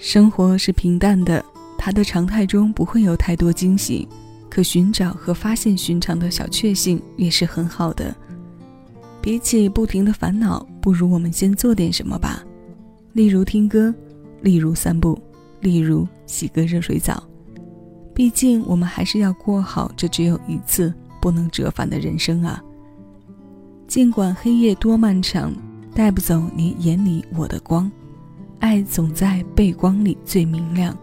生活是平淡的，它的常态中不会有太多惊喜，可寻找和发现寻常的小确幸也是很好的。比起不停的烦恼，不如我们先做点什么吧。例如听歌，例如散步，例如洗个热水澡。毕竟我们还是要过好这只有一次、不能折返的人生啊。尽管黑夜多漫长，带不走你眼里我的光。爱总在背光里最明亮。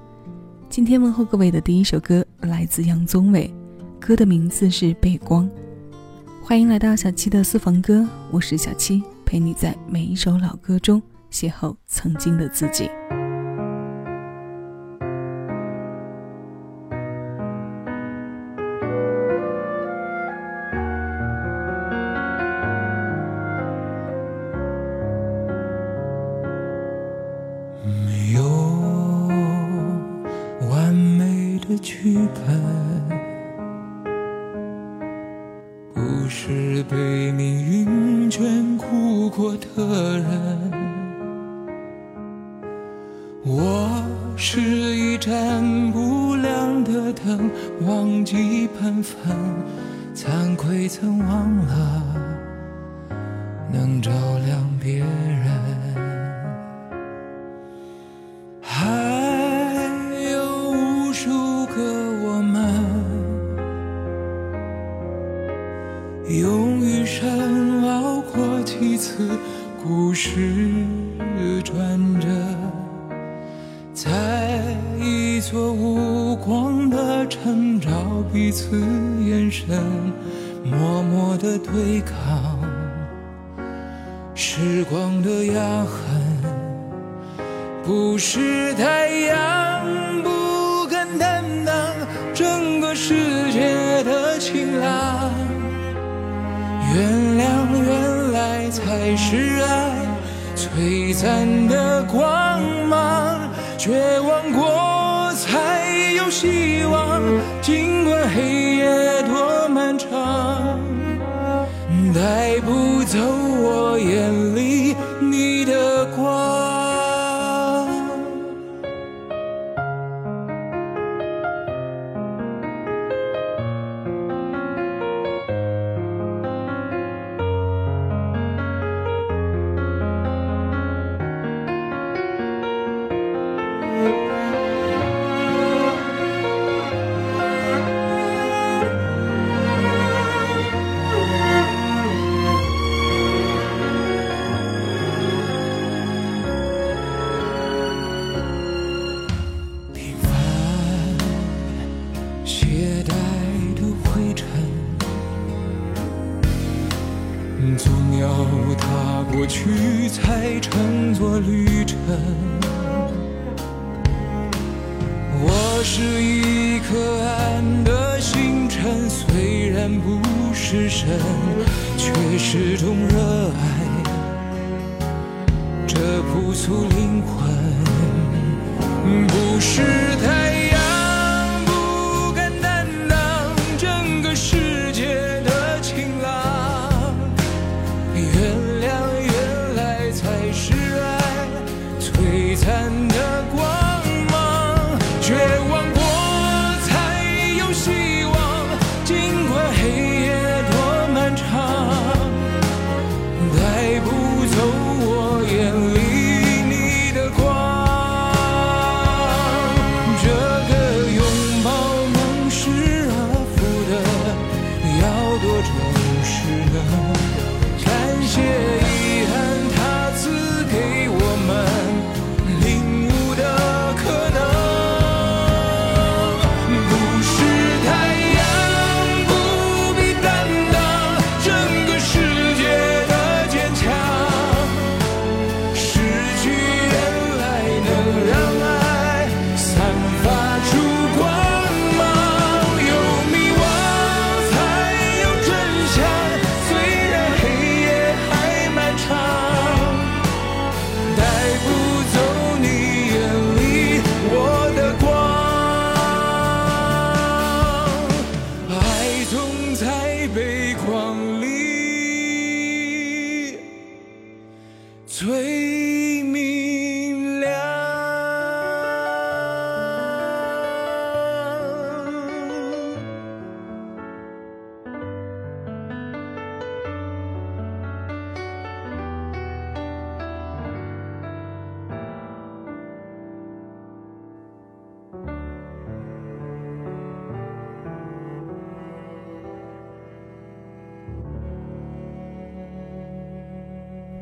今天问候各位的第一首歌来自杨宗纬，歌的名字是《背光》。欢迎来到小七的私房歌，我是小七，陪你在每一首老歌中邂逅曾经的自己。忘记本分，惭愧曾忘了能照亮别人。是太阳不敢担当整个世界的晴朗。原谅，原来才是爱璀璨的光芒。绝望过才有希望，尽管黑夜多漫长，带不走我眼是神，却始终热爱这朴素灵魂。不是他。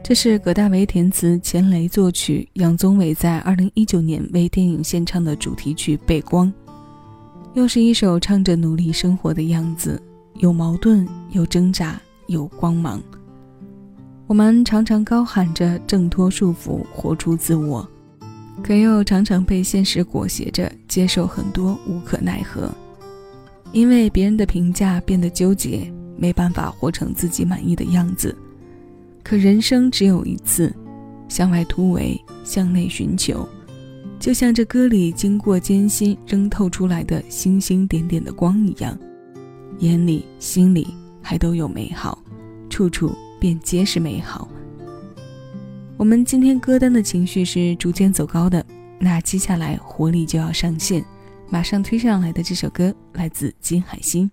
这是葛大为填词，钱雷作曲，杨宗纬在二零一九年为电影献唱的主题曲《背光》，又是一首唱着努力生活的样子，有矛盾，有挣扎，有光芒。我们常常高喊着挣脱束缚，活出自我，可又常常被现实裹挟着接受很多无可奈何，因为别人的评价变得纠结，没办法活成自己满意的样子。可人生只有一次，向外突围，向内寻求，就像这歌里经过艰辛仍透出来的星星点点的光一样，眼里心里还都有美好，处处便皆是美好。我们今天歌单的情绪是逐渐走高的，那接下来活力就要上线，马上推上来的这首歌来自金海心。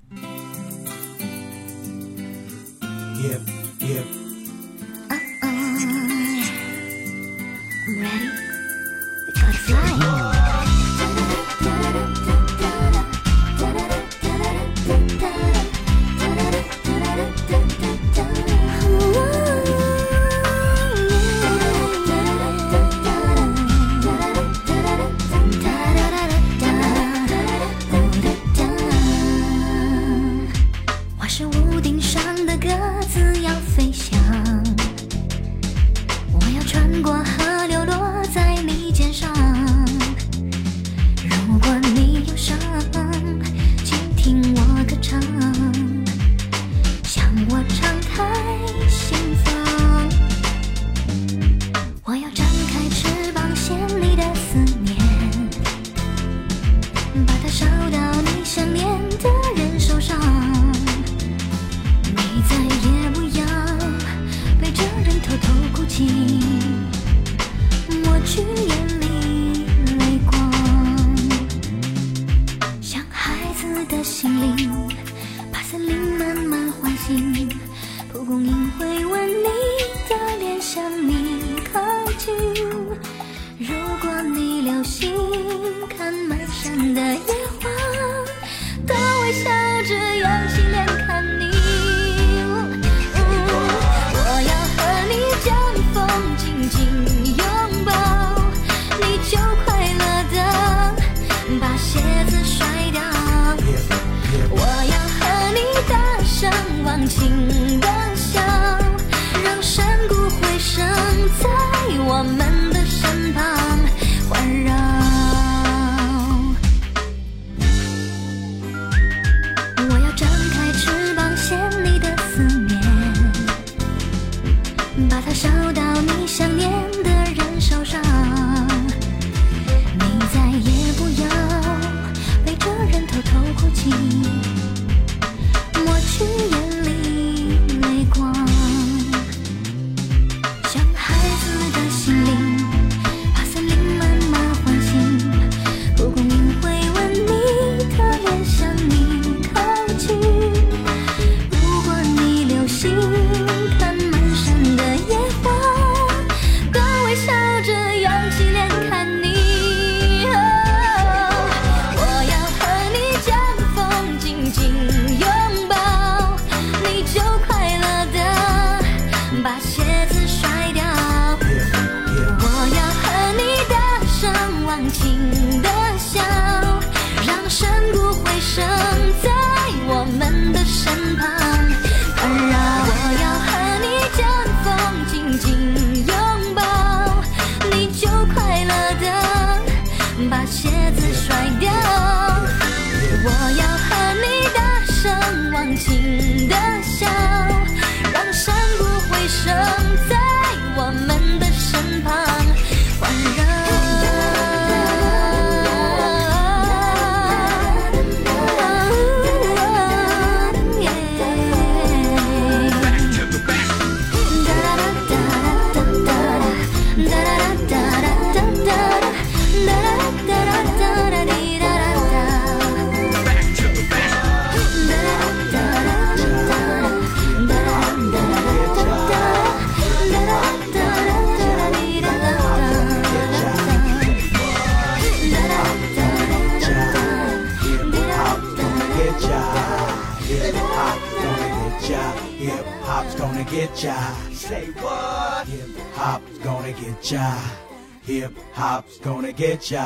Hop's gonna get ya.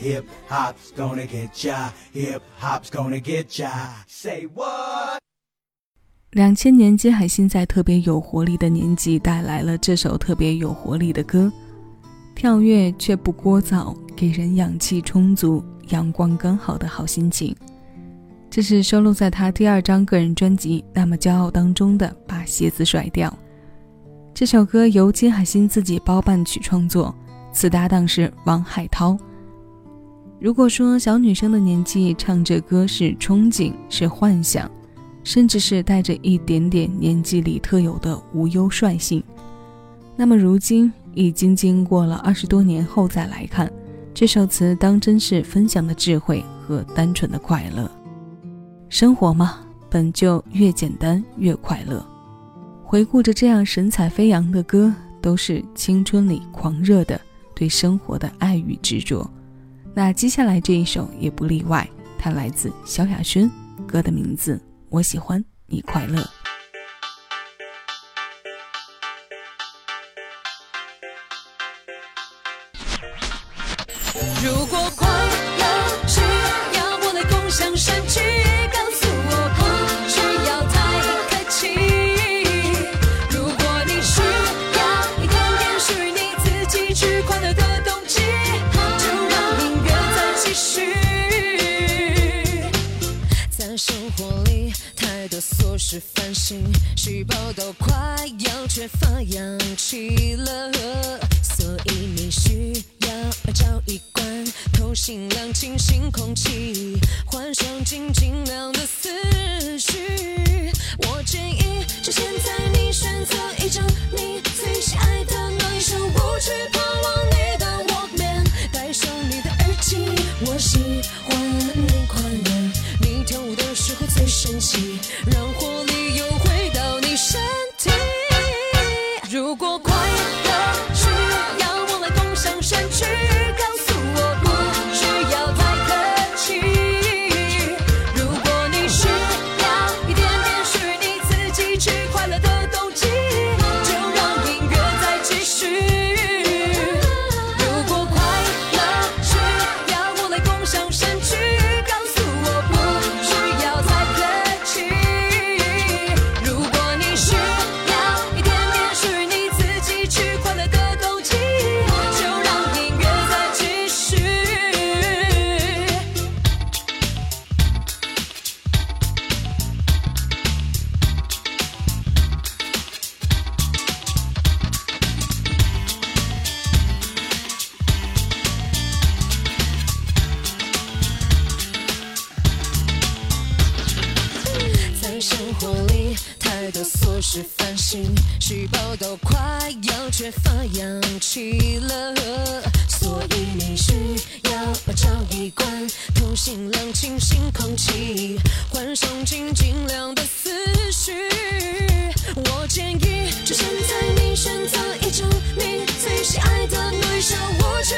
Hip hop's gonna get ya. Hip hop's gonna get ya. Say what? 两千年，金海心在特别有活力的年纪带来了这首特别有活力的歌，跳跃却不聒噪，给人氧气充足、阳光刚好的好心情。这是收录在他第二张个人专辑《那么骄傲》当中的《把鞋子甩掉》。这首歌由金海心自己包办曲创作，此搭档是王海涛。如果说小女生的年纪唱这歌是憧憬、是幻想，甚至是带着一点点年纪里特有的无忧率性，那么如今已经经过了二十多年后再来看，这首词当真是分享的智慧和单纯的快乐。生活嘛，本就越简单越快乐。回顾着这样神采飞扬的歌，都是青春里狂热的对生活的爱与执着。那接下来这一首也不例外，它来自萧亚轩，歌的名字我喜欢你快乐。是，繁星，细胞都快要缺乏氧气了，所以你需要找一罐透心凉、清新空气，换上静静亮的思绪。我建议，就现在你选择一张你最喜爱的暖手舞曲，抛往你的 Walkman，戴上你的耳机，我喜欢你最神奇，让活力又是，繁星，细胞都快要缺乏氧气了，所以你需要找一罐透心凉、清新空气，换上静静亮的思绪。我建议，就现在你选择一张你最喜爱的女生舞曲，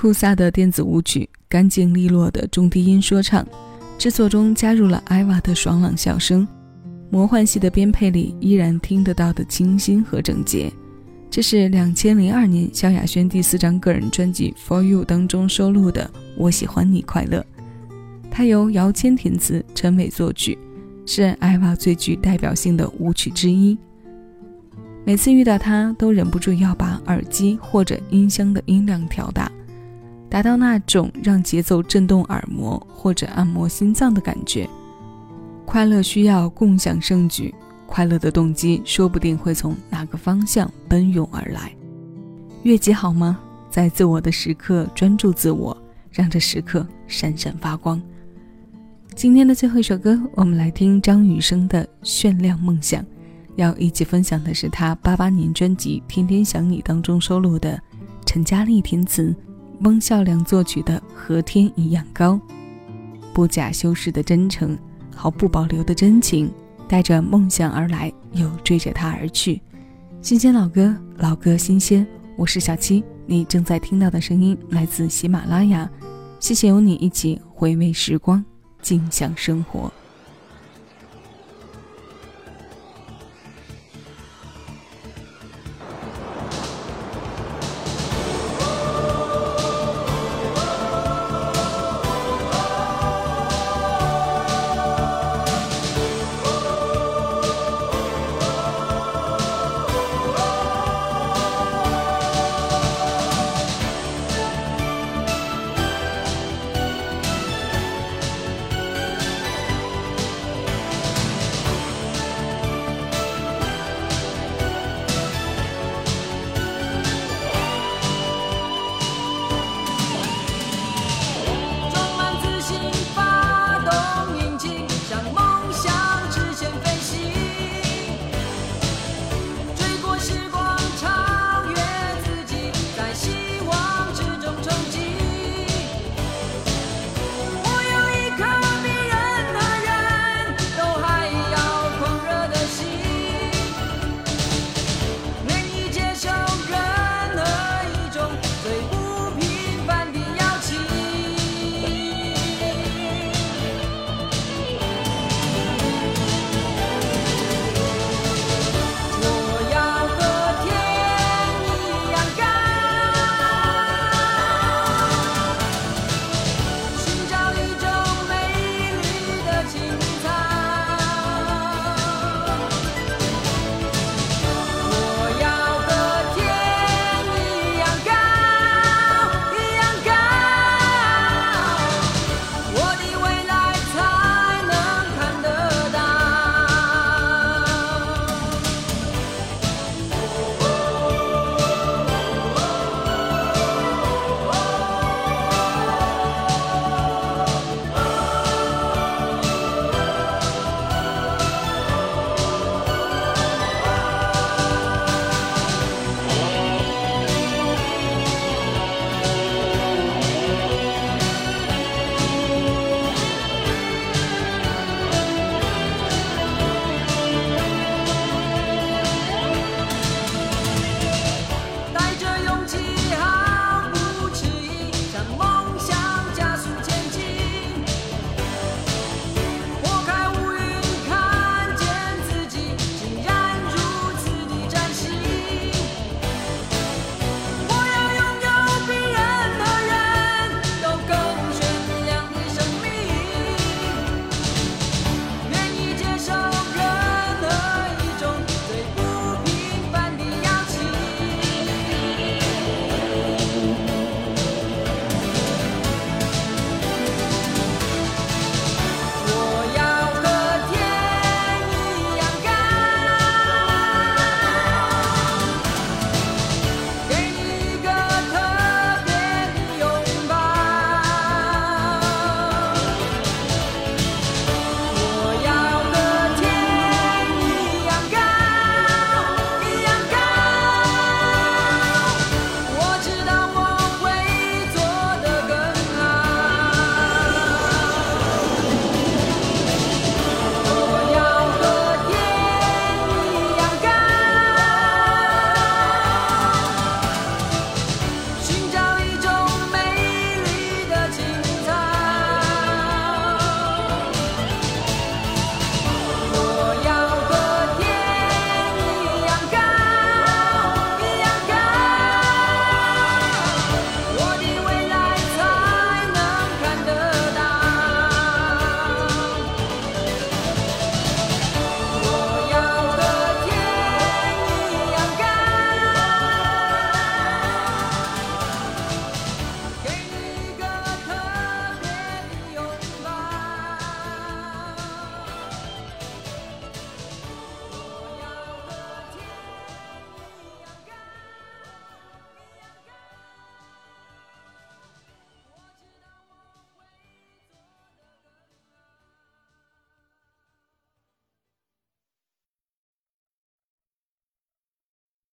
酷飒的电子舞曲，干净利落的中低音说唱，制作中加入了艾娃的爽朗笑声，魔幻系的编配里依然听得到的清新和整洁。这是两千零二年萧亚轩第四张个人专辑《For You》当中收录的《我喜欢你快乐》，它由姚谦填词，陈伟作曲，是艾娃最具代表性的舞曲之一。每次遇到它，都忍不住要把耳机或者音箱的音量调大，达到那种让节奏震动耳膜或者按摩心脏的感觉。快乐需要共享盛举。快乐的动机说不定会从哪个方向奔涌而来。越级好吗？在自我的时刻专注自我，让这时刻闪闪发光。今天的最后一首歌，我们来听张雨生的《炫亮梦想》。要一起分享的是他八八年专辑《天天想你》当中收录的陈嘉丽填词、翁孝良作曲的《和天一样高》，不假修饰的真诚，毫不保留的真情。带着梦想而来，又追着他而去。新鲜老歌，老歌新鲜。我是小七，你正在听到的声音来自喜马拉雅。谢谢有你一起回味时光，静享生活。